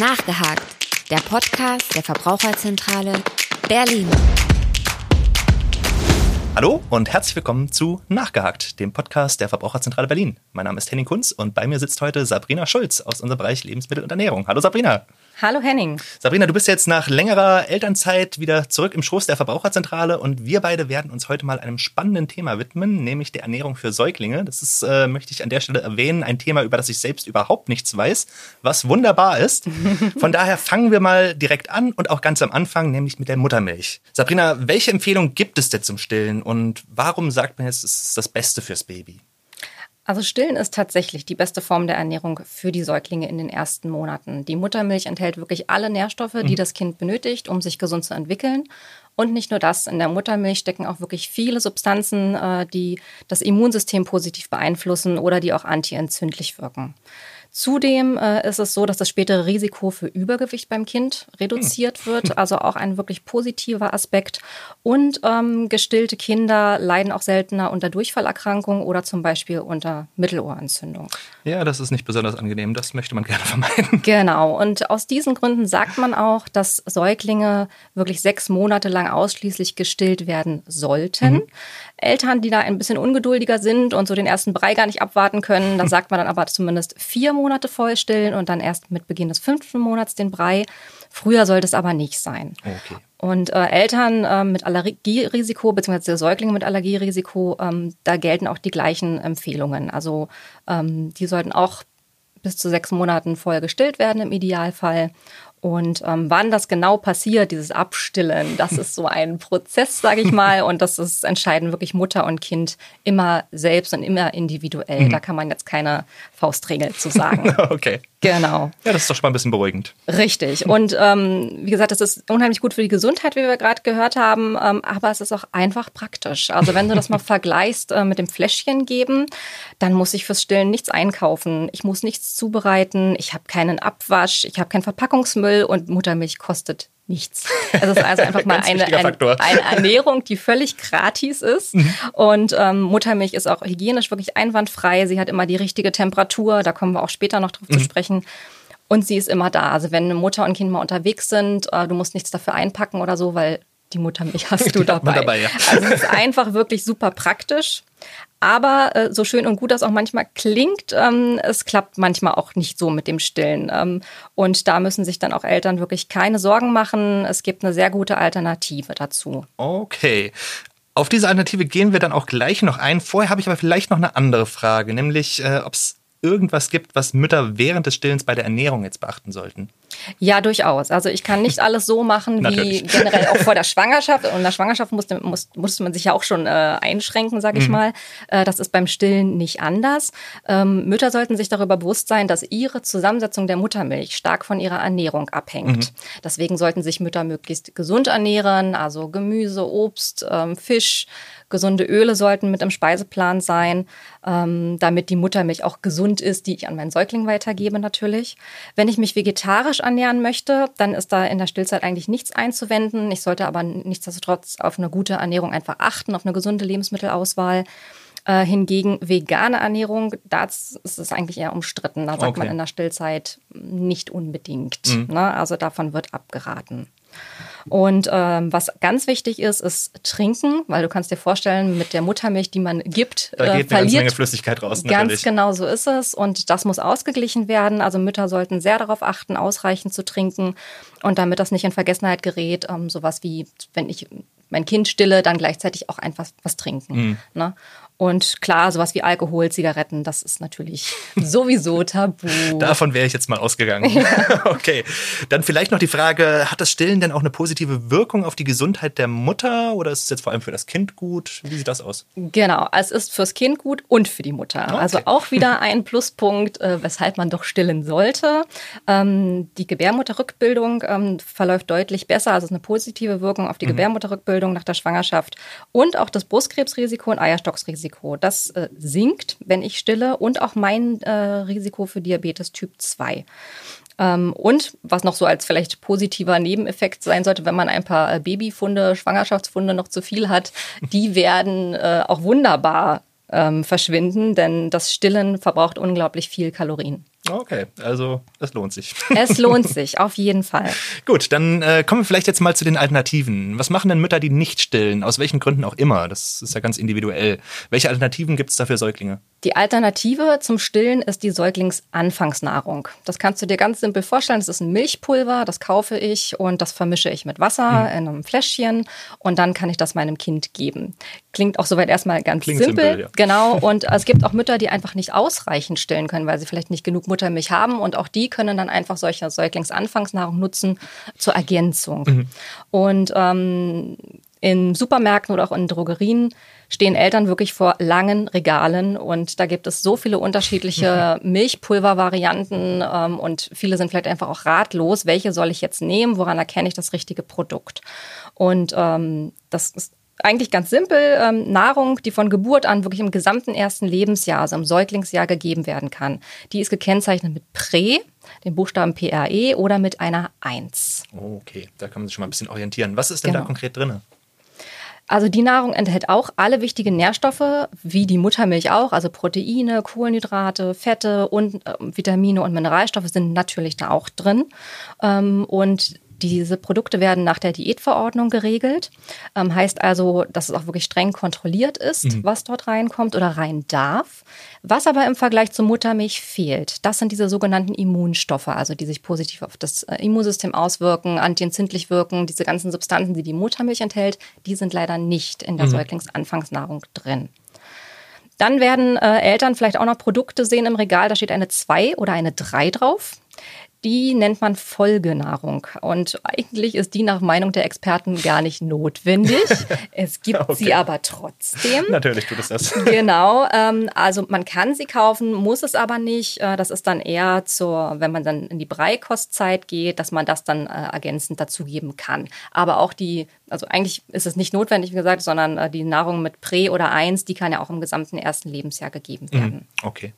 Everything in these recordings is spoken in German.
Nachgehakt, der Podcast der Verbraucherzentrale Berlin. Hallo und herzlich willkommen zu Nachgehakt, dem Podcast der Verbraucherzentrale Berlin. Mein Name ist Henning Kunz und bei mir sitzt heute Sabrina Schulz aus unserem Bereich Lebensmittel und Ernährung. Hallo Sabrina. Hallo Henning. Sabrina, du bist jetzt nach längerer Elternzeit wieder zurück im Schoß der Verbraucherzentrale und wir beide werden uns heute mal einem spannenden Thema widmen, nämlich der Ernährung für Säuglinge. Das ist, äh, möchte ich an der Stelle erwähnen, ein Thema, über das ich selbst überhaupt nichts weiß, was wunderbar ist. Von daher fangen wir mal direkt an und auch ganz am Anfang, nämlich mit der Muttermilch. Sabrina, welche Empfehlung gibt es denn zum Stillen und warum sagt man jetzt, es ist das Beste fürs Baby? Also Stillen ist tatsächlich die beste Form der Ernährung für die Säuglinge in den ersten Monaten. Die Muttermilch enthält wirklich alle Nährstoffe, die mhm. das Kind benötigt, um sich gesund zu entwickeln. Und nicht nur das, in der Muttermilch stecken auch wirklich viele Substanzen, äh, die das Immunsystem positiv beeinflussen oder die auch antientzündlich wirken. Zudem äh, ist es so, dass das spätere Risiko für Übergewicht beim Kind reduziert hm. wird, also auch ein wirklich positiver Aspekt. Und ähm, gestillte Kinder leiden auch seltener unter Durchfallerkrankungen oder zum Beispiel unter Mittelohrentzündung. Ja, das ist nicht besonders angenehm. Das möchte man gerne vermeiden. Genau. Und aus diesen Gründen sagt man auch, dass Säuglinge wirklich sechs Monate lang ausschließlich gestillt werden sollten. Mhm. Eltern, die da ein bisschen ungeduldiger sind und so den ersten Brei gar nicht abwarten können, da sagt man dann aber zumindest vier Monate voll stillen und dann erst mit Beginn des fünften Monats den Brei. Früher sollte es aber nicht sein. Okay. Und äh, Eltern äh, mit Allergierisiko, beziehungsweise Säuglinge mit Allergierisiko, ähm, da gelten auch die gleichen Empfehlungen. Also ähm, die sollten auch bis zu sechs Monaten voll gestillt werden im Idealfall. Und ähm, wann das genau passiert, dieses Abstillen, das ist so ein Prozess, sage ich mal. Und das ist entscheiden wirklich Mutter und Kind immer selbst und immer individuell. Mhm. Da kann man jetzt keine Faustregel zu sagen. okay. Genau. Ja, das ist doch schon mal ein bisschen beruhigend. Richtig. Und ähm, wie gesagt, das ist unheimlich gut für die Gesundheit, wie wir gerade gehört haben, ähm, aber es ist auch einfach praktisch. Also wenn du das mal vergleichst äh, mit dem Fläschchen geben, dann muss ich fürs Stillen nichts einkaufen. Ich muss nichts zubereiten. Ich habe keinen Abwasch. Ich habe keinen Verpackungsmüll und Muttermilch kostet nichts. Es ist also einfach mal eine, ein, eine, Ernährung, die völlig gratis ist. Mhm. Und ähm, Muttermilch ist auch hygienisch wirklich einwandfrei. Sie hat immer die richtige Temperatur. Da kommen wir auch später noch drauf mhm. zu sprechen. Und sie ist immer da. Also wenn Mutter und Kind mal unterwegs sind, äh, du musst nichts dafür einpacken oder so, weil die Muttermilch hast du dabei. dabei ja. Also es ist einfach wirklich super praktisch. Aber äh, so schön und gut das auch manchmal klingt, ähm, es klappt manchmal auch nicht so mit dem Stillen. Ähm, und da müssen sich dann auch Eltern wirklich keine Sorgen machen. Es gibt eine sehr gute Alternative dazu. Okay. Auf diese Alternative gehen wir dann auch gleich noch ein. Vorher habe ich aber vielleicht noch eine andere Frage, nämlich äh, ob es irgendwas gibt, was Mütter während des Stillens bei der Ernährung jetzt beachten sollten? Ja, durchaus. Also ich kann nicht alles so machen wie generell auch vor der Schwangerschaft. Und in der Schwangerschaft musste, muss, musste man sich ja auch schon äh, einschränken, sage ich mhm. mal. Äh, das ist beim Stillen nicht anders. Ähm, Mütter sollten sich darüber bewusst sein, dass ihre Zusammensetzung der Muttermilch stark von ihrer Ernährung abhängt. Mhm. Deswegen sollten sich Mütter möglichst gesund ernähren, also Gemüse, Obst, ähm, Fisch, Gesunde Öle sollten mit im Speiseplan sein, ähm, damit die Muttermilch auch gesund ist, die ich an meinen Säugling weitergebe natürlich. Wenn ich mich vegetarisch annähern möchte, dann ist da in der Stillzeit eigentlich nichts einzuwenden. Ich sollte aber nichtsdestotrotz auf eine gute Ernährung einfach achten, auf eine gesunde Lebensmittelauswahl. Äh, hingegen vegane Ernährung, da ist es eigentlich eher umstritten. Da sagt okay. man in der Stillzeit nicht unbedingt. Mhm. Ne? Also davon wird abgeraten. Und ähm, was ganz wichtig ist, ist trinken, weil du kannst dir vorstellen, mit der Muttermilch, die man gibt, da geht äh, verliert eine Menge Flüssigkeit raus. Natürlich. Ganz genau so ist es. Und das muss ausgeglichen werden. Also Mütter sollten sehr darauf achten, ausreichend zu trinken. Und damit das nicht in Vergessenheit gerät, ähm, sowas wie, wenn ich mein Kind stille, dann gleichzeitig auch einfach was trinken. Mhm. Ne? Und klar, sowas wie Alkohol, Zigaretten, das ist natürlich sowieso tabu. Davon wäre ich jetzt mal ausgegangen. Ja. Okay. Dann vielleicht noch die Frage, hat das Stillen denn auch eine positive Wirkung auf die Gesundheit der Mutter oder ist es jetzt vor allem für das Kind gut? Wie sieht das aus? Genau, es ist fürs Kind gut und für die Mutter. Okay. Also auch wieder ein Pluspunkt, äh, weshalb man doch stillen sollte. Ähm, die Gebärmutterrückbildung ähm, verläuft deutlich besser, also es ist eine positive Wirkung auf die mhm. Gebärmutterrückbildung nach der Schwangerschaft und auch das Brustkrebsrisiko und Eierstocksrisiko Risiko. Das äh, sinkt, wenn ich stille und auch mein äh, Risiko für Diabetes Typ 2. Ähm, und was noch so als vielleicht positiver Nebeneffekt sein sollte, wenn man ein paar äh, Babyfunde, Schwangerschaftsfunde noch zu viel hat, die werden äh, auch wunderbar ähm, verschwinden, denn das Stillen verbraucht unglaublich viel Kalorien. Okay, also es lohnt sich. Es lohnt sich, auf jeden Fall. Gut, dann äh, kommen wir vielleicht jetzt mal zu den Alternativen. Was machen denn Mütter, die nicht stillen? Aus welchen Gründen auch immer? Das ist ja ganz individuell. Welche Alternativen gibt es da für Säuglinge? Die Alternative zum Stillen ist die Säuglingsanfangsnahrung. Das kannst du dir ganz simpel vorstellen. Das ist ein Milchpulver, das kaufe ich und das vermische ich mit Wasser mhm. in einem Fläschchen und dann kann ich das meinem Kind geben. Klingt auch soweit erstmal ganz Klingt simpel. simpel ja. Genau. Und es gibt auch Mütter, die einfach nicht ausreichend stillen können, weil sie vielleicht nicht genug Muttermilch haben und auch die können dann einfach solche Säuglingsanfangsnahrung nutzen zur Ergänzung. Mhm. Und ähm, in Supermärkten oder auch in Drogerien stehen Eltern wirklich vor langen Regalen und da gibt es so viele unterschiedliche Milchpulvervarianten ähm, und viele sind vielleicht einfach auch ratlos, welche soll ich jetzt nehmen, woran erkenne ich das richtige Produkt. Und ähm, das ist eigentlich ganz simpel, ähm, Nahrung, die von Geburt an wirklich im gesamten ersten Lebensjahr, also im Säuglingsjahr gegeben werden kann. Die ist gekennzeichnet mit Prä, den Buchstaben PRE oder mit einer 1. okay, da kann man sich schon mal ein bisschen orientieren. Was ist denn genau. da konkret drin? Also die Nahrung enthält auch alle wichtigen Nährstoffe, wie die Muttermilch auch, also Proteine, Kohlenhydrate, Fette und äh, Vitamine und Mineralstoffe sind natürlich da auch drin. Ähm, und diese Produkte werden nach der Diätverordnung geregelt. Ähm, heißt also, dass es auch wirklich streng kontrolliert ist, mhm. was dort reinkommt oder rein darf. Was aber im Vergleich zur Muttermilch fehlt, das sind diese sogenannten Immunstoffe, also die sich positiv auf das äh, Immunsystem auswirken, antientzündlich wirken. Diese ganzen Substanzen, die die Muttermilch enthält, die sind leider nicht in der mhm. Säuglingsanfangsnahrung drin. Dann werden äh, Eltern vielleicht auch noch Produkte sehen im Regal, da steht eine 2 oder eine 3 drauf die nennt man Folgenahrung. Und eigentlich ist die nach Meinung der Experten gar nicht notwendig. Es gibt okay. sie aber trotzdem. Natürlich tut es das. Genau. Ähm, also man kann sie kaufen, muss es aber nicht. Äh, das ist dann eher zur, wenn man dann in die Breikostzeit geht, dass man das dann äh, ergänzend dazugeben kann. Aber auch die, also eigentlich ist es nicht notwendig, wie gesagt, sondern äh, die Nahrung mit Prä oder Eins, die kann ja auch im gesamten ersten Lebensjahr gegeben mhm. werden. Okay.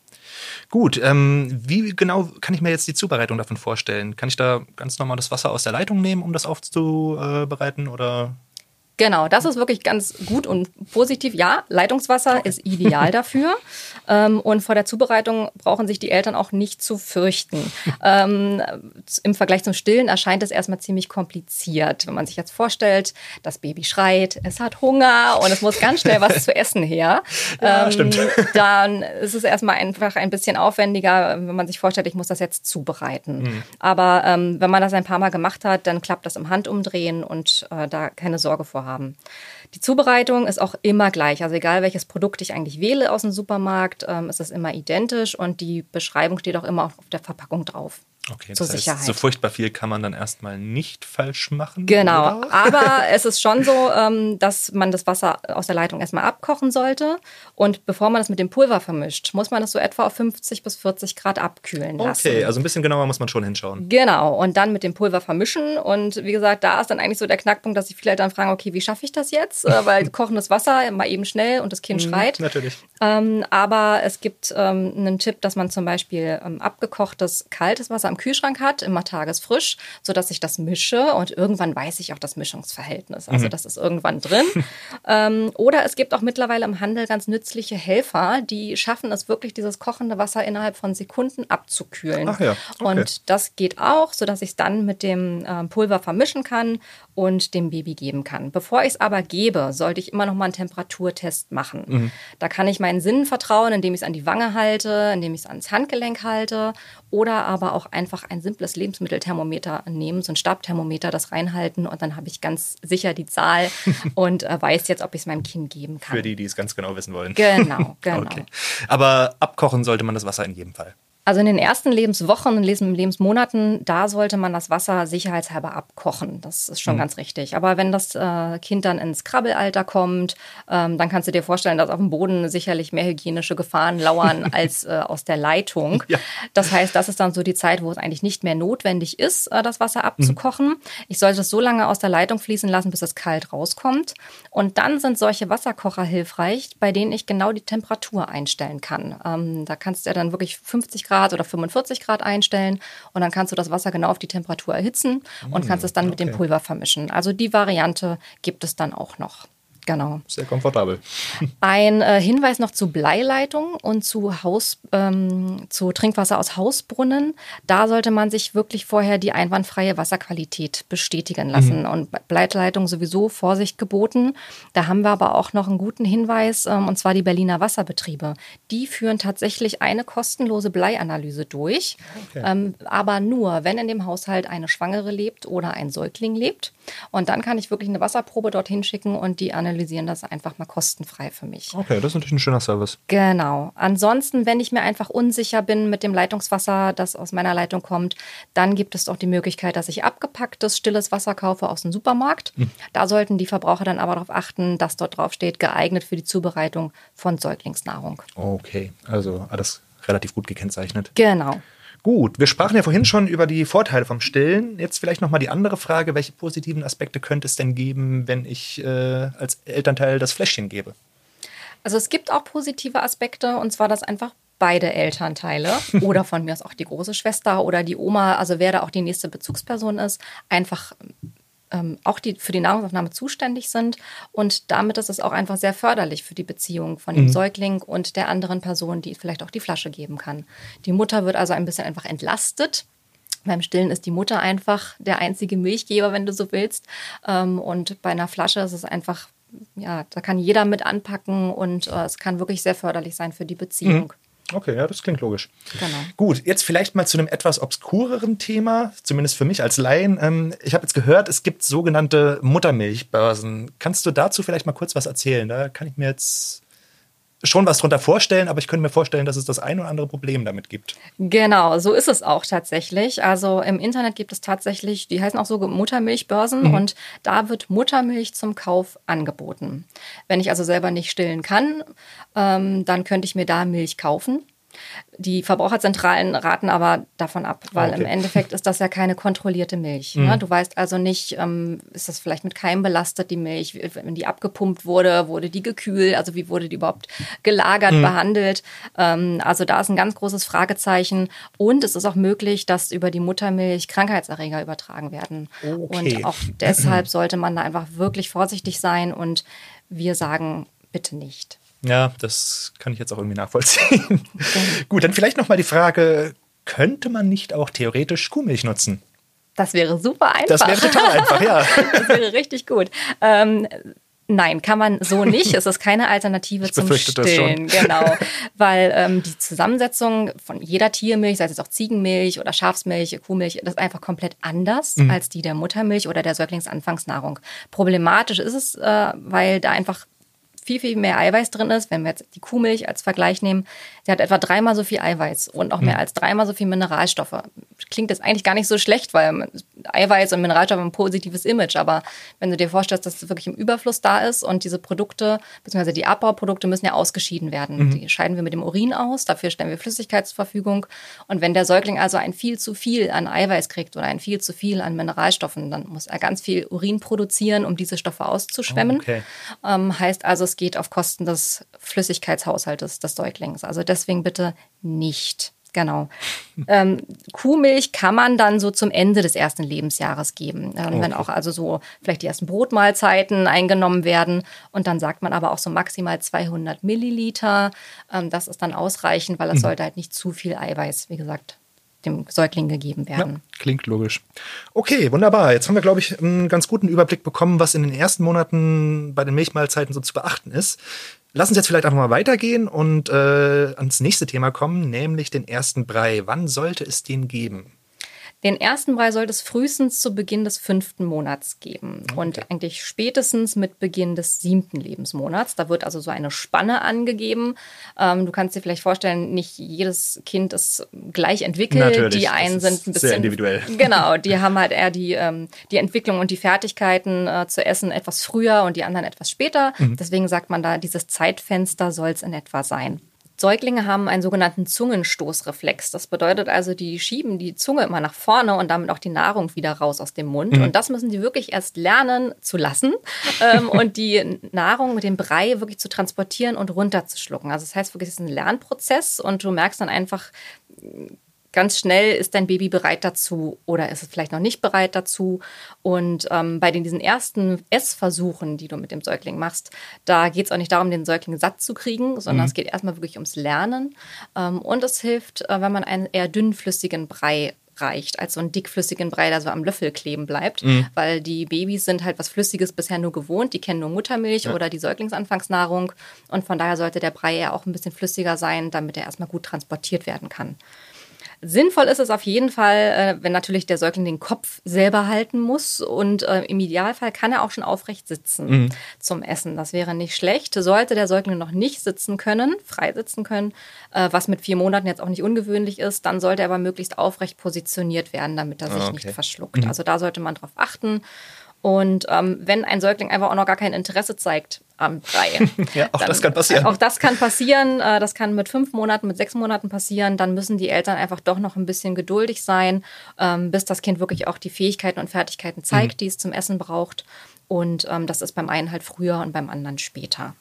Gut, ähm, wie genau kann ich mir jetzt die Zubereitung davon vorstellen? Kann ich da ganz normal das Wasser aus der Leitung nehmen, um das aufzubereiten oder Genau, das ist wirklich ganz gut und positiv. Ja, Leitungswasser okay. ist ideal dafür. ähm, und vor der Zubereitung brauchen sich die Eltern auch nicht zu fürchten. ähm, Im Vergleich zum Stillen erscheint es erstmal ziemlich kompliziert. Wenn man sich jetzt vorstellt, das Baby schreit, es hat Hunger und es muss ganz schnell was zu essen her. Ja, ähm, stimmt. Dann ist es erstmal einfach ein bisschen aufwendiger, wenn man sich vorstellt, ich muss das jetzt zubereiten. Mhm. Aber ähm, wenn man das ein paar Mal gemacht hat, dann klappt das im Handumdrehen und äh, da keine Sorge vor haben. Die Zubereitung ist auch immer gleich. Also egal welches Produkt ich eigentlich wähle aus dem Supermarkt, ähm, ist es immer identisch und die Beschreibung steht auch immer auf der Verpackung drauf. Okay, zur das heißt, Sicherheit. so furchtbar viel kann man dann erstmal nicht falsch machen. Genau, oder? aber es ist schon so, ähm, dass man das Wasser aus der Leitung erstmal abkochen sollte und bevor man das mit dem Pulver vermischt, muss man das so etwa auf 50 bis 40 Grad abkühlen lassen. Okay, also ein bisschen genauer muss man schon hinschauen. Genau, und dann mit dem Pulver vermischen und wie gesagt, da ist dann eigentlich so der Knackpunkt, dass sich viele Eltern fragen, okay, wie schaffe ich das jetzt? Äh, weil kochendes Wasser mal eben schnell und das Kind mhm, schreit. Natürlich. Ähm, aber es gibt ähm, einen Tipp, dass man zum Beispiel abgekochtes kaltes Wasser im Kühlschrank hat, immer tagesfrisch, sodass ich das mische und irgendwann weiß ich auch das Mischungsverhältnis. Also mhm. das ist irgendwann drin. ähm, oder es gibt auch mittlerweile im Handel ganz nützliche Helfer, die schaffen es wirklich, dieses kochende Wasser innerhalb von Sekunden abzukühlen. Ach ja. Okay. Und das geht auch, sodass ich es dann mit dem äh, Pulver vermischen kann und dem Baby geben kann. Bevor ich es aber gebe, sollte ich immer noch mal einen Temperaturtest machen. Mhm. Da kann ich meinen Sinnen vertrauen, indem ich es an die Wange halte, indem ich es ans Handgelenk halte oder aber auch einfach ein simples Lebensmittelthermometer nehmen, so ein Stabthermometer, das reinhalten und dann habe ich ganz sicher die Zahl und äh, weiß jetzt, ob ich es meinem Kind geben kann. Für die, die es ganz genau wissen wollen. Genau, genau. okay. Aber abkochen sollte man das Wasser in jedem Fall. Also in den ersten Lebenswochen und Lebensmonaten, da sollte man das Wasser sicherheitshalber abkochen. Das ist schon mhm. ganz richtig. Aber wenn das äh, Kind dann ins Krabbelalter kommt, ähm, dann kannst du dir vorstellen, dass auf dem Boden sicherlich mehr hygienische Gefahren lauern als äh, aus der Leitung. Ja. Das heißt, das ist dann so die Zeit, wo es eigentlich nicht mehr notwendig ist, äh, das Wasser abzukochen. Mhm. Ich sollte es so lange aus der Leitung fließen lassen, bis es kalt rauskommt. Und dann sind solche Wasserkocher hilfreich, bei denen ich genau die Temperatur einstellen kann. Ähm, da kannst du ja dann wirklich 50 Grad Grad oder 45 Grad einstellen und dann kannst du das Wasser genau auf die Temperatur erhitzen und kannst es dann okay. mit dem Pulver vermischen. Also die Variante gibt es dann auch noch. Genau. Sehr komfortabel. Ein äh, Hinweis noch zu Bleileitung und zu Haus, ähm, zu Trinkwasser aus Hausbrunnen. Da sollte man sich wirklich vorher die einwandfreie Wasserqualität bestätigen lassen. Mhm. Und Bleileitung sowieso Vorsicht geboten. Da haben wir aber auch noch einen guten Hinweis, ähm, und zwar die Berliner Wasserbetriebe. Die führen tatsächlich eine kostenlose Bleianalyse durch. Okay. Ähm, aber nur, wenn in dem Haushalt eine Schwangere lebt oder ein Säugling lebt. Und dann kann ich wirklich eine Wasserprobe dorthin schicken und die analysieren das einfach mal kostenfrei für mich. Okay, das ist natürlich ein schöner Service. Genau. Ansonsten, wenn ich mir einfach unsicher bin mit dem Leitungswasser, das aus meiner Leitung kommt, dann gibt es auch die Möglichkeit, dass ich abgepacktes, stilles Wasser kaufe aus dem Supermarkt. Hm. Da sollten die Verbraucher dann aber darauf achten, dass dort drauf steht, geeignet für die Zubereitung von Säuglingsnahrung. Okay, also alles relativ gut gekennzeichnet. Genau. Gut, wir sprachen ja vorhin schon über die Vorteile vom Stillen. Jetzt vielleicht nochmal die andere Frage, welche positiven Aspekte könnte es denn geben, wenn ich äh, als Elternteil das Fläschchen gebe? Also es gibt auch positive Aspekte, und zwar, dass einfach beide Elternteile oder von mir aus auch die große Schwester oder die Oma, also wer da auch die nächste Bezugsperson ist, einfach ähm, auch die für die Nahrungsaufnahme zuständig sind. Und damit ist es auch einfach sehr förderlich für die Beziehung von dem mhm. Säugling und der anderen Person, die vielleicht auch die Flasche geben kann. Die Mutter wird also ein bisschen einfach entlastet. Beim Stillen ist die Mutter einfach der einzige Milchgeber, wenn du so willst. Ähm, und bei einer Flasche ist es einfach, ja, da kann jeder mit anpacken und äh, es kann wirklich sehr förderlich sein für die Beziehung. Mhm. Okay, ja, das klingt logisch. Genau. Gut, jetzt vielleicht mal zu einem etwas obskureren Thema, zumindest für mich als Laien. Ähm, ich habe jetzt gehört, es gibt sogenannte Muttermilchbörsen. Kannst du dazu vielleicht mal kurz was erzählen? Da kann ich mir jetzt schon was drunter vorstellen, aber ich könnte mir vorstellen, dass es das ein oder andere Problem damit gibt. Genau, so ist es auch tatsächlich. Also im Internet gibt es tatsächlich, die heißen auch so Muttermilchbörsen mhm. und da wird Muttermilch zum Kauf angeboten. Wenn ich also selber nicht stillen kann, ähm, dann könnte ich mir da Milch kaufen. Die Verbraucherzentralen raten aber davon ab, weil okay. im Endeffekt ist das ja keine kontrollierte Milch. Ne? Mhm. Ne? Du weißt also nicht, ähm, ist das vielleicht mit Keim belastet, die Milch, wenn die abgepumpt wurde, wurde die gekühlt, also wie wurde die überhaupt gelagert, mhm. behandelt. Ähm, also da ist ein ganz großes Fragezeichen. Und es ist auch möglich, dass über die Muttermilch Krankheitserreger übertragen werden. Okay. Und auch deshalb sollte man da einfach wirklich vorsichtig sein und wir sagen, bitte nicht. Ja, das kann ich jetzt auch irgendwie nachvollziehen. Okay. Gut, dann vielleicht nochmal die Frage, könnte man nicht auch theoretisch Kuhmilch nutzen? Das wäre super einfach. Das wäre total einfach, ja. das wäre richtig gut. Ähm, Nein, kann man so nicht. Es ist keine Alternative ich zum Stillen. Genau. Weil ähm, die Zusammensetzung von jeder Tiermilch, sei es auch Ziegenmilch oder Schafsmilch, Kuhmilch, das ist einfach komplett anders mhm. als die der Muttermilch oder der Säuglingsanfangsnahrung. Problematisch ist es, äh, weil da einfach viel, viel mehr Eiweiß drin ist. Wenn wir jetzt die Kuhmilch als Vergleich nehmen, sie hat etwa dreimal so viel Eiweiß und auch mehr hm. als dreimal so viel Mineralstoffe. Klingt jetzt eigentlich gar nicht so schlecht, weil Eiweiß und Mineralstoffe haben ein positives Image. Aber wenn du dir vorstellst, dass es wirklich im Überfluss da ist und diese Produkte, beziehungsweise die Abbauprodukte müssen ja ausgeschieden werden. Mhm. Die scheiden wir mit dem Urin aus, dafür stellen wir Flüssigkeit zur Verfügung. Und wenn der Säugling also ein viel zu viel an Eiweiß kriegt oder ein viel zu viel an Mineralstoffen, dann muss er ganz viel Urin produzieren, um diese Stoffe auszuschwemmen. Oh, okay. ähm, heißt also, es geht auf Kosten des Flüssigkeitshaushaltes des Säuglings. Also deswegen bitte nicht. Genau. Ähm, Kuhmilch kann man dann so zum Ende des ersten Lebensjahres geben. Ähm, okay. Wenn auch also so vielleicht die ersten Brotmahlzeiten eingenommen werden. Und dann sagt man aber auch so maximal 200 Milliliter. Ähm, das ist dann ausreichend, weil es mhm. sollte halt nicht zu viel Eiweiß, wie gesagt, dem Säugling gegeben werden. Ja, klingt logisch. Okay, wunderbar. Jetzt haben wir, glaube ich, einen ganz guten Überblick bekommen, was in den ersten Monaten bei den Milchmahlzeiten so zu beachten ist. Lass uns jetzt vielleicht einfach mal weitergehen und äh, ans nächste Thema kommen, nämlich den ersten Brei. Wann sollte es den geben? Den ersten Brei sollte es frühestens zu Beginn des fünften Monats geben okay. und eigentlich spätestens mit Beginn des siebten Lebensmonats. Da wird also so eine Spanne angegeben. Ähm, du kannst dir vielleicht vorstellen, nicht jedes Kind ist gleich entwickelt. Natürlich, die einen sind ein bisschen sehr individuell. Genau, die haben halt eher die, ähm, die Entwicklung und die Fertigkeiten äh, zu essen etwas früher und die anderen etwas später. Mhm. Deswegen sagt man da, dieses Zeitfenster soll es in etwa sein. Säuglinge haben einen sogenannten Zungenstoßreflex. Das bedeutet also, die schieben die Zunge immer nach vorne und damit auch die Nahrung wieder raus aus dem Mund. Mhm. Und das müssen die wirklich erst lernen zu lassen ähm, und die Nahrung mit dem Brei wirklich zu transportieren und runterzuschlucken. Also das heißt wirklich, es ist ein Lernprozess und du merkst dann einfach, ganz schnell ist dein Baby bereit dazu oder ist es vielleicht noch nicht bereit dazu. Und ähm, bei den, diesen ersten Essversuchen, die du mit dem Säugling machst, da geht es auch nicht darum, den Säugling satt zu kriegen, sondern mhm. es geht erstmal wirklich ums Lernen. Ähm, und es hilft, äh, wenn man einen eher dünnflüssigen Brei reicht, als so einen dickflüssigen Brei, der so am Löffel kleben bleibt, mhm. weil die Babys sind halt was Flüssiges bisher nur gewohnt, die kennen nur Muttermilch ja. oder die Säuglingsanfangsnahrung und von daher sollte der Brei ja auch ein bisschen flüssiger sein, damit er erstmal gut transportiert werden kann. Sinnvoll ist es auf jeden Fall, äh, wenn natürlich der Säugling den Kopf selber halten muss und äh, im Idealfall kann er auch schon aufrecht sitzen mhm. zum Essen. Das wäre nicht schlecht. Sollte der Säugling noch nicht sitzen können, frei sitzen können, äh, was mit vier Monaten jetzt auch nicht ungewöhnlich ist, dann sollte er aber möglichst aufrecht positioniert werden, damit er sich ah, okay. nicht verschluckt. Mhm. Also da sollte man drauf achten. Und ähm, wenn ein Säugling einfach auch noch gar kein Interesse zeigt am Brei. ja, auch dann, das kann passieren. Auch das kann passieren. Äh, das kann mit fünf Monaten, mit sechs Monaten passieren. Dann müssen die Eltern einfach doch noch ein bisschen geduldig sein, ähm, bis das Kind wirklich auch die Fähigkeiten und Fertigkeiten zeigt, mhm. die es zum Essen braucht. Und ähm, das ist beim einen halt früher und beim anderen später.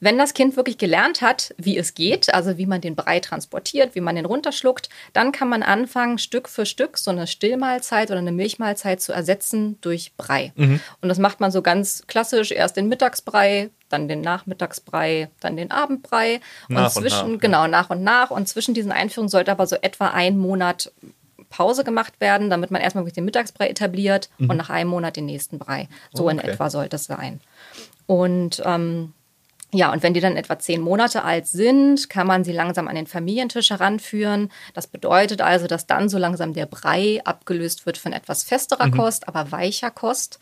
Wenn das Kind wirklich gelernt hat, wie es geht, also wie man den Brei transportiert, wie man den runterschluckt, dann kann man anfangen, Stück für Stück so eine Stillmahlzeit oder eine Milchmahlzeit zu ersetzen durch Brei. Mhm. Und das macht man so ganz klassisch, erst den Mittagsbrei, dann den Nachmittagsbrei, dann den Abendbrei nach und zwischen und nach, genau nach und nach und zwischen diesen Einführungen sollte aber so etwa ein Monat Pause gemacht werden, damit man erstmal den Mittagsbrei etabliert mhm. und nach einem Monat den nächsten Brei. So okay. in etwa sollte es sein. Und ähm, ja, und wenn die dann etwa zehn Monate alt sind, kann man sie langsam an den Familientisch heranführen. Das bedeutet also, dass dann so langsam der Brei abgelöst wird von etwas festerer mhm. Kost, aber weicher Kost.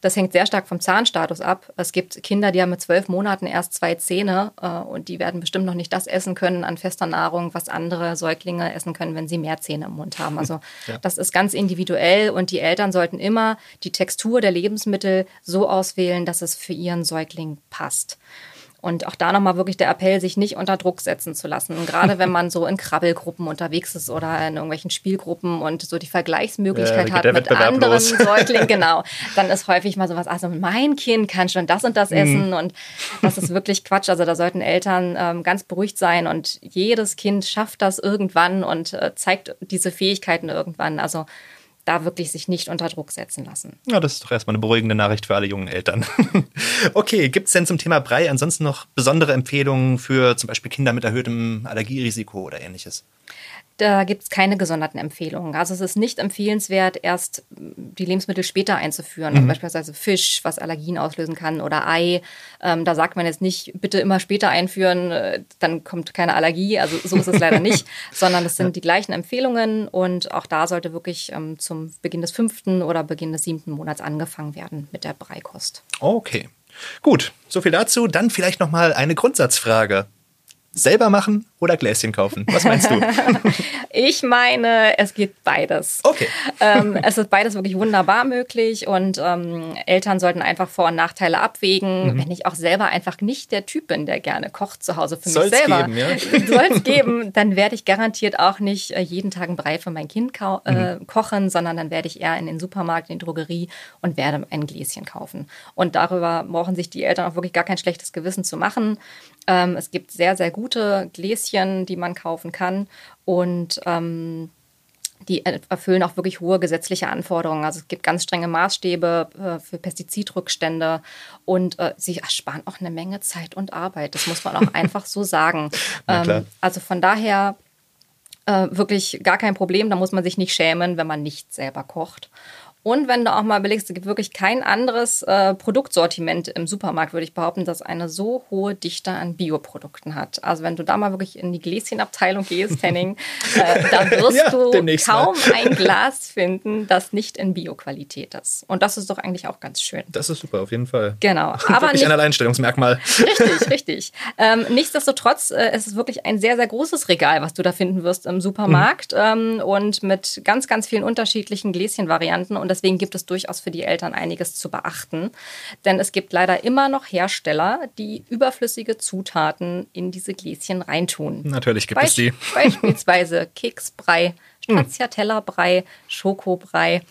Das hängt sehr stark vom Zahnstatus ab. Es gibt Kinder, die haben mit zwölf Monaten erst zwei Zähne äh, und die werden bestimmt noch nicht das essen können an fester Nahrung, was andere Säuglinge essen können, wenn sie mehr Zähne im Mund haben. Also ja. das ist ganz individuell und die Eltern sollten immer die Textur der Lebensmittel so auswählen, dass es für ihren Säugling passt. Und auch da nochmal wirklich der Appell, sich nicht unter Druck setzen zu lassen. Und gerade wenn man so in Krabbelgruppen unterwegs ist oder in irgendwelchen Spielgruppen und so die Vergleichsmöglichkeit ja, hat mit anderen los. Säuglingen, genau, dann ist häufig mal sowas, also mein Kind kann schon das und das mhm. essen und das ist wirklich Quatsch. Also da sollten Eltern ähm, ganz beruhigt sein und jedes Kind schafft das irgendwann und äh, zeigt diese Fähigkeiten irgendwann. Also da wirklich sich nicht unter Druck setzen lassen. Ja, das ist doch erstmal eine beruhigende Nachricht für alle jungen Eltern. okay, gibt es denn zum Thema Brei ansonsten noch besondere Empfehlungen für zum Beispiel Kinder mit erhöhtem Allergierisiko oder ähnliches? Da gibt es keine gesonderten Empfehlungen. Also es ist nicht empfehlenswert, erst die Lebensmittel später einzuführen. Also mhm. beispielsweise Fisch, was Allergien auslösen kann, oder Ei. Ähm, da sagt man jetzt nicht, bitte immer später einführen, äh, dann kommt keine Allergie. Also so ist es leider nicht, sondern es sind die gleichen Empfehlungen und auch da sollte wirklich ähm, zum Beginn des fünften oder Beginn des siebten Monats angefangen werden mit der Breikost. Okay. Gut, so viel dazu. Dann vielleicht noch mal eine Grundsatzfrage. Selber machen oder Gläschen kaufen? Was meinst du? ich meine, es geht beides. Okay. ähm, es ist beides wirklich wunderbar möglich und ähm, Eltern sollten einfach Vor- und Nachteile abwägen. Mhm. Wenn ich auch selber einfach nicht der Typ bin, der gerne kocht zu Hause für Soll's mich selber, geben, ja? soll es geben, dann werde ich garantiert auch nicht äh, jeden Tag ein Brei für mein Kind äh, mhm. kochen, sondern dann werde ich eher in den Supermarkt, in die Drogerie und werde ein Gläschen kaufen. Und darüber brauchen sich die Eltern auch wirklich gar kein schlechtes Gewissen zu machen. Ähm, es gibt sehr, sehr gute Gläschen, die man kaufen kann und ähm, die erfüllen auch wirklich hohe gesetzliche Anforderungen. Also es gibt ganz strenge Maßstäbe äh, für Pestizidrückstände und äh, sie ersparen auch eine Menge Zeit und Arbeit. Das muss man auch einfach so sagen. Ähm, also von daher äh, wirklich gar kein Problem. Da muss man sich nicht schämen, wenn man nicht selber kocht. Und wenn du auch mal überlegst, es gibt wirklich kein anderes äh, Produktsortiment im Supermarkt, würde ich behaupten, das eine so hohe Dichte an Bioprodukten hat. Also wenn du da mal wirklich in die Gläschenabteilung gehst, Henning, äh, da wirst ja, du kaum mal. ein Glas finden, das nicht in Bioqualität ist. Und das ist doch eigentlich auch ganz schön. Das ist super, auf jeden Fall. Genau. Aber wirklich nicht, ein Alleinstellungsmerkmal. Richtig, richtig. Ähm, nichtsdestotrotz, äh, es ist wirklich ein sehr, sehr großes Regal, was du da finden wirst im Supermarkt mhm. ähm, und mit ganz, ganz vielen unterschiedlichen Gläschenvarianten. Und deswegen gibt es durchaus für die Eltern einiges zu beachten. Denn es gibt leider immer noch Hersteller, die überflüssige Zutaten in diese Gläschen reintun. Natürlich gibt Be es die. Beispielsweise Keksbrei, Stracciatella-Brei, Schokobrei.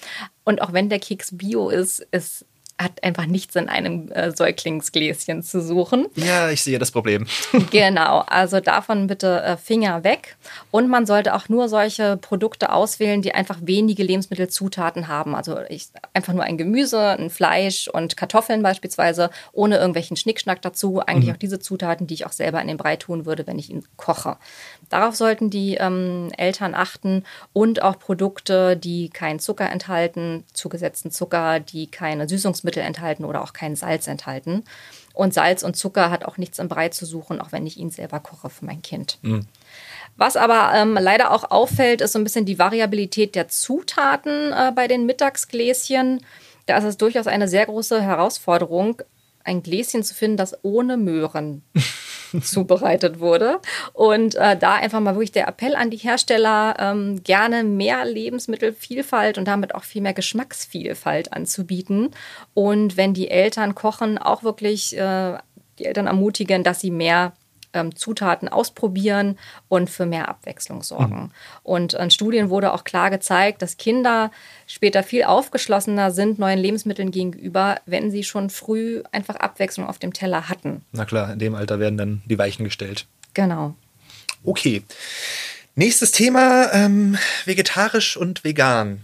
Und auch wenn der Keks bio ist, ist hat einfach nichts in einem äh, Säuglingsgläschen zu suchen. Ja, ich sehe das Problem. genau, also davon bitte äh, Finger weg. Und man sollte auch nur solche Produkte auswählen, die einfach wenige Lebensmittelzutaten haben. Also ich, einfach nur ein Gemüse, ein Fleisch und Kartoffeln beispielsweise, ohne irgendwelchen Schnickschnack dazu. Eigentlich mhm. auch diese Zutaten, die ich auch selber in den Brei tun würde, wenn ich ihn koche. Darauf sollten die ähm, Eltern achten und auch Produkte, die keinen Zucker enthalten, zugesetzten Zucker, die keine Süßungsmittel enthalten oder auch kein Salz enthalten. Und Salz und Zucker hat auch nichts im Brei zu suchen, auch wenn ich ihn selber koche für mein Kind. Mhm. Was aber ähm, leider auch auffällt, ist so ein bisschen die Variabilität der Zutaten äh, bei den Mittagsgläschen. Da ist es durchaus eine sehr große Herausforderung, ein Gläschen zu finden, das ohne Möhren zubereitet wurde. Und äh, da einfach mal wirklich der Appell an die Hersteller, ähm, gerne mehr Lebensmittelvielfalt und damit auch viel mehr Geschmacksvielfalt anzubieten. Und wenn die Eltern kochen, auch wirklich äh, die Eltern ermutigen, dass sie mehr ähm, Zutaten ausprobieren und für mehr Abwechslung sorgen. Mhm. Und in Studien wurde auch klar gezeigt, dass Kinder später viel aufgeschlossener sind neuen Lebensmitteln gegenüber, wenn sie schon früh einfach Abwechslung auf dem Teller hatten. Na klar, in dem Alter werden dann die Weichen gestellt. Genau. Okay. Nächstes Thema, ähm, vegetarisch und vegan.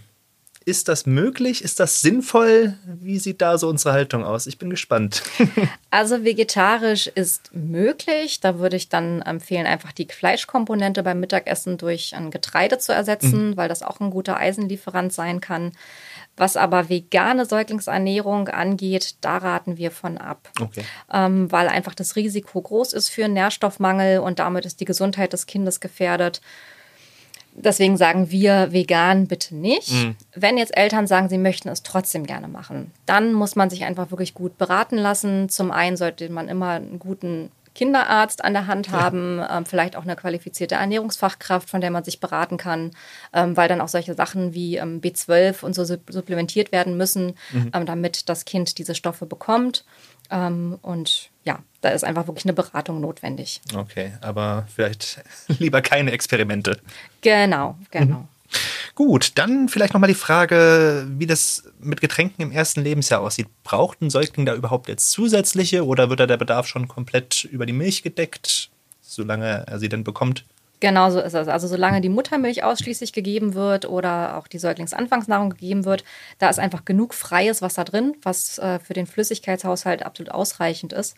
Ist das möglich? Ist das sinnvoll? Wie sieht da so unsere Haltung aus? Ich bin gespannt. also vegetarisch ist möglich. Da würde ich dann empfehlen, einfach die Fleischkomponente beim Mittagessen durch ein Getreide zu ersetzen, mhm. weil das auch ein guter Eisenlieferant sein kann. Was aber vegane Säuglingsernährung angeht, da raten wir von ab, okay. ähm, weil einfach das Risiko groß ist für Nährstoffmangel und damit ist die Gesundheit des Kindes gefährdet. Deswegen sagen wir vegan bitte nicht. Mhm. Wenn jetzt Eltern sagen, sie möchten es trotzdem gerne machen, dann muss man sich einfach wirklich gut beraten lassen. Zum einen sollte man immer einen guten Kinderarzt an der Hand haben, ja. ähm, vielleicht auch eine qualifizierte Ernährungsfachkraft, von der man sich beraten kann, ähm, weil dann auch solche Sachen wie ähm, B12 und so supplementiert werden müssen, mhm. Damit das Kind diese Stoffe bekommt. Und ja, da ist einfach wirklich eine Beratung notwendig. Okay, aber vielleicht lieber keine Experimente. Genau, genau. Mhm. Gut, dann vielleicht nochmal die Frage, wie das mit Getränken im ersten Lebensjahr aussieht. Braucht ein Säugling da überhaupt jetzt zusätzliche oder wird da der Bedarf schon komplett über die Milch gedeckt, solange er sie denn bekommt? Genau so ist es. Also solange die Muttermilch ausschließlich gegeben wird oder auch die Säuglingsanfangsnahrung gegeben wird, da ist einfach genug freies Wasser drin, was äh, für den Flüssigkeitshaushalt absolut ausreichend ist.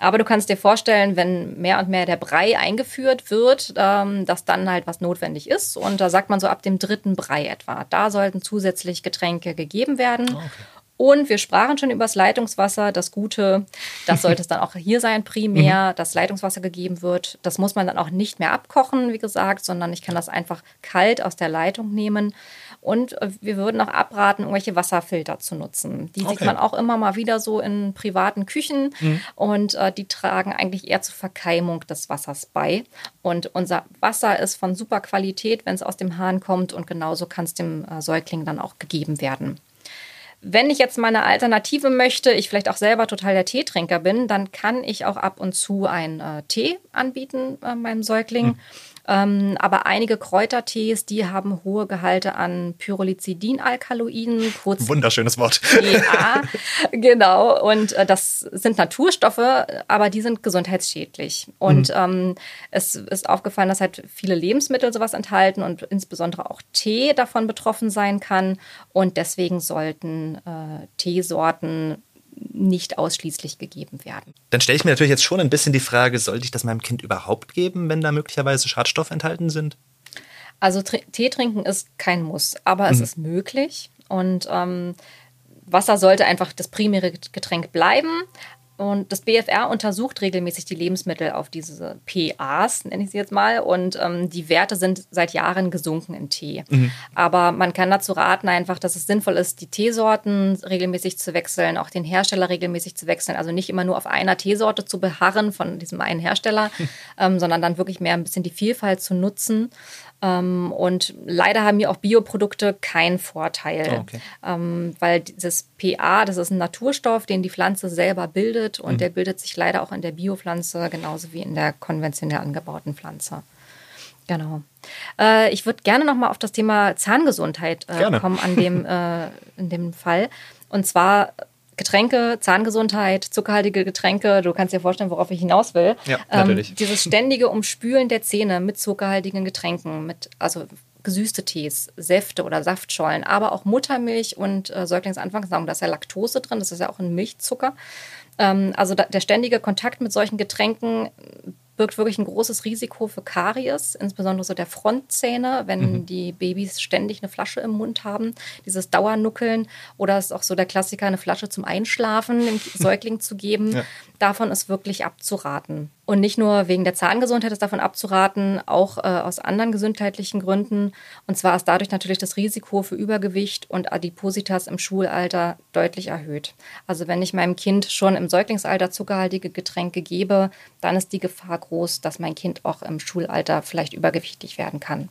Aber du kannst dir vorstellen, wenn mehr und mehr der Brei eingeführt wird, ähm, dass dann halt was notwendig ist. Und da sagt man so ab dem dritten Brei etwa. Da sollten zusätzlich Getränke gegeben werden. Ah, okay. Und wir sprachen schon über das Leitungswasser, das Gute. Das sollte es dann auch hier sein, primär, mhm. dass Leitungswasser gegeben wird. Das muss man dann auch nicht mehr abkochen, wie gesagt, sondern ich kann das einfach kalt aus der Leitung nehmen. Und äh, wir würden auch abraten, irgendwelche Wasserfilter zu nutzen. Die okay. sieht man auch immer mal wieder so in privaten Küchen. Mhm. Und äh, die tragen eigentlich eher zur Verkeimung des Wassers bei. Und unser Wasser ist von super Qualität, wenn es aus dem Hahn kommt. Und genauso kann es dem äh, Säugling dann auch gegeben werden. Wenn ich jetzt mal eine Alternative möchte, ich vielleicht auch selber total der Teetrinker bin, dann kann ich auch ab und zu einen äh, Tee anbieten äh, meinem Säugling. Hm. Ähm, aber einige Kräutertees, die haben hohe Gehalte an Pyrrolizidin-Alkaloiden, kurz Wunderschönes Wort. Ja, genau. Und äh, das sind Naturstoffe, aber die sind gesundheitsschädlich. Und mhm. ähm, es ist aufgefallen, dass halt viele Lebensmittel sowas enthalten und insbesondere auch Tee davon betroffen sein kann. Und deswegen sollten äh, Teesorten nicht ausschließlich gegeben werden. Dann stelle ich mir natürlich jetzt schon ein bisschen die Frage, sollte ich das meinem Kind überhaupt geben, wenn da möglicherweise Schadstoffe enthalten sind? Also Tee trinken ist kein Muss, aber mhm. es ist möglich. Und ähm, Wasser sollte einfach das primäre Getränk bleiben. Und das BFR untersucht regelmäßig die Lebensmittel auf diese PAs, nenne ich sie jetzt mal. Und ähm, die Werte sind seit Jahren gesunken in Tee. Mhm. Aber man kann dazu raten einfach, dass es sinnvoll ist, die Teesorten regelmäßig zu wechseln, auch den Hersteller regelmäßig zu wechseln. Also nicht immer nur auf einer Teesorte zu beharren von diesem einen Hersteller, ähm, sondern dann wirklich mehr ein bisschen die Vielfalt zu nutzen. Ähm, und leider haben hier auch Bioprodukte keinen Vorteil, oh, okay. ähm, weil dieses PA, das ist ein Naturstoff, den die Pflanze selber bildet und mhm. der bildet sich leider auch in der Biopflanze genauso wie in der konventionell angebauten Pflanze. Genau. Äh, ich würde gerne noch mal auf das Thema Zahngesundheit äh, kommen an dem, äh, in dem Fall. Und zwar Getränke, Zahngesundheit, zuckerhaltige Getränke, du kannst dir vorstellen, worauf ich hinaus will. Ja, natürlich. Ähm, dieses ständige Umspülen der Zähne mit zuckerhaltigen Getränken, mit also gesüßte Tees, Säfte oder Saftschollen, aber auch Muttermilch und äh, Säuglingsanfangsnahrung, da ist ja Laktose drin, das ist ja auch ein Milchzucker. Ähm, also da, der ständige Kontakt mit solchen Getränken birgt wirklich ein großes Risiko für Karies, insbesondere so der Frontzähne, wenn mhm. die Babys ständig eine Flasche im Mund haben, dieses Dauernuckeln oder es ist auch so der Klassiker, eine Flasche zum Einschlafen dem Säugling zu geben. Ja. Davon ist wirklich abzuraten. Und nicht nur wegen der Zahngesundheit ist davon abzuraten, auch äh, aus anderen gesundheitlichen Gründen. Und zwar ist dadurch natürlich das Risiko für Übergewicht und Adipositas im Schulalter deutlich erhöht. Also wenn ich meinem Kind schon im Säuglingsalter zuckerhaltige Getränke gebe, dann ist die Gefahr groß, dass mein Kind auch im Schulalter vielleicht übergewichtig werden kann.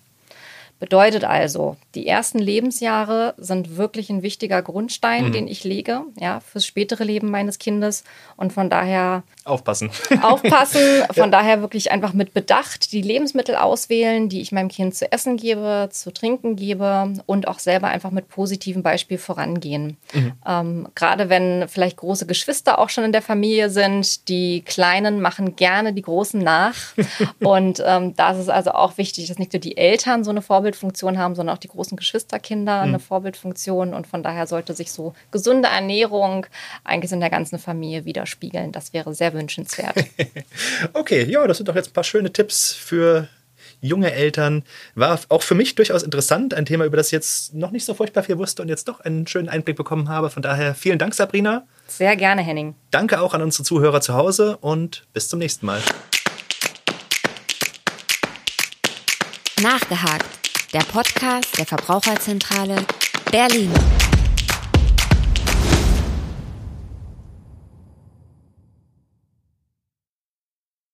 Bedeutet also, die ersten Lebensjahre sind wirklich ein wichtiger Grundstein, mhm. den ich lege, ja, fürs spätere Leben meines Kindes. Und von daher aufpassen. Aufpassen, von ja. daher wirklich einfach mit Bedacht die Lebensmittel auswählen, die ich meinem Kind zu essen gebe, zu trinken gebe und auch selber einfach mit positivem Beispiel vorangehen. Mhm. Ähm, Gerade wenn vielleicht große Geschwister auch schon in der Familie sind, die Kleinen machen gerne die Großen nach. und ähm, da ist es also auch wichtig, dass nicht nur die Eltern so eine Vorbild Vorbildfunktion haben, sondern auch die großen Geschwisterkinder mhm. eine Vorbildfunktion. Und von daher sollte sich so gesunde Ernährung eigentlich in der ganzen Familie widerspiegeln. Das wäre sehr wünschenswert. okay, ja, das sind doch jetzt ein paar schöne Tipps für junge Eltern. War auch für mich durchaus interessant, ein Thema, über das ich jetzt noch nicht so furchtbar viel wusste und jetzt doch einen schönen Einblick bekommen habe. Von daher vielen Dank, Sabrina. Sehr gerne, Henning. Danke auch an unsere Zuhörer zu Hause und bis zum nächsten Mal. Nachgehakt der Podcast der Verbraucherzentrale Berlin.